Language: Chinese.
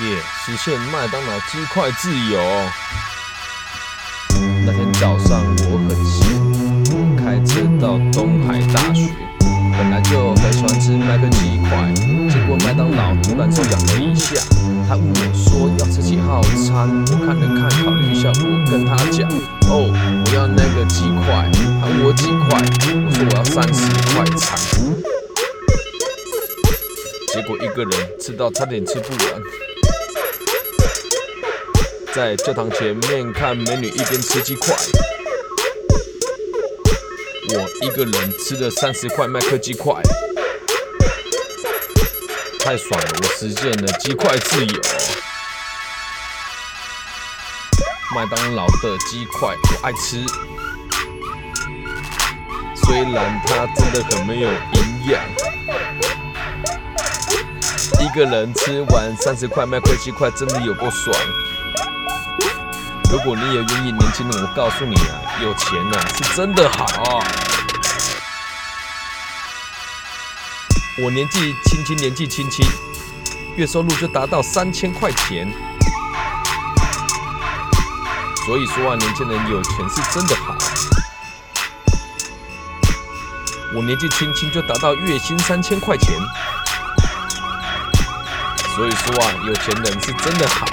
耶，实现麦当劳鸡块自由。那天早上我很闲，开车到东海大学。本来就很喜欢吃麦克鸡块，经过麦当劳突然就痒了一下。他问我说要吃几号餐，我看了看，考虑一下，我跟他讲，哦，我要那个鸡块。他问我几块，我说我要三十块餐。结果一个人吃到差点吃不完。在教堂前面看美女一边吃鸡块，我一个人吃了三十块麦克鸡块，太爽了！我实现了鸡块自由。麦当劳的鸡块我爱吃，虽然它真的很没有营养。一个人吃完三十块麦克鸡块，真的有够爽。如果你也愿意，年轻人，我告诉你啊，有钱啊是真的好。我年纪轻轻，年纪轻轻，月收入就达到三千块钱。所以说啊，年轻人有钱是真的好。我年纪轻轻就达到月薪三千块钱。所以说啊，有钱人是真的好。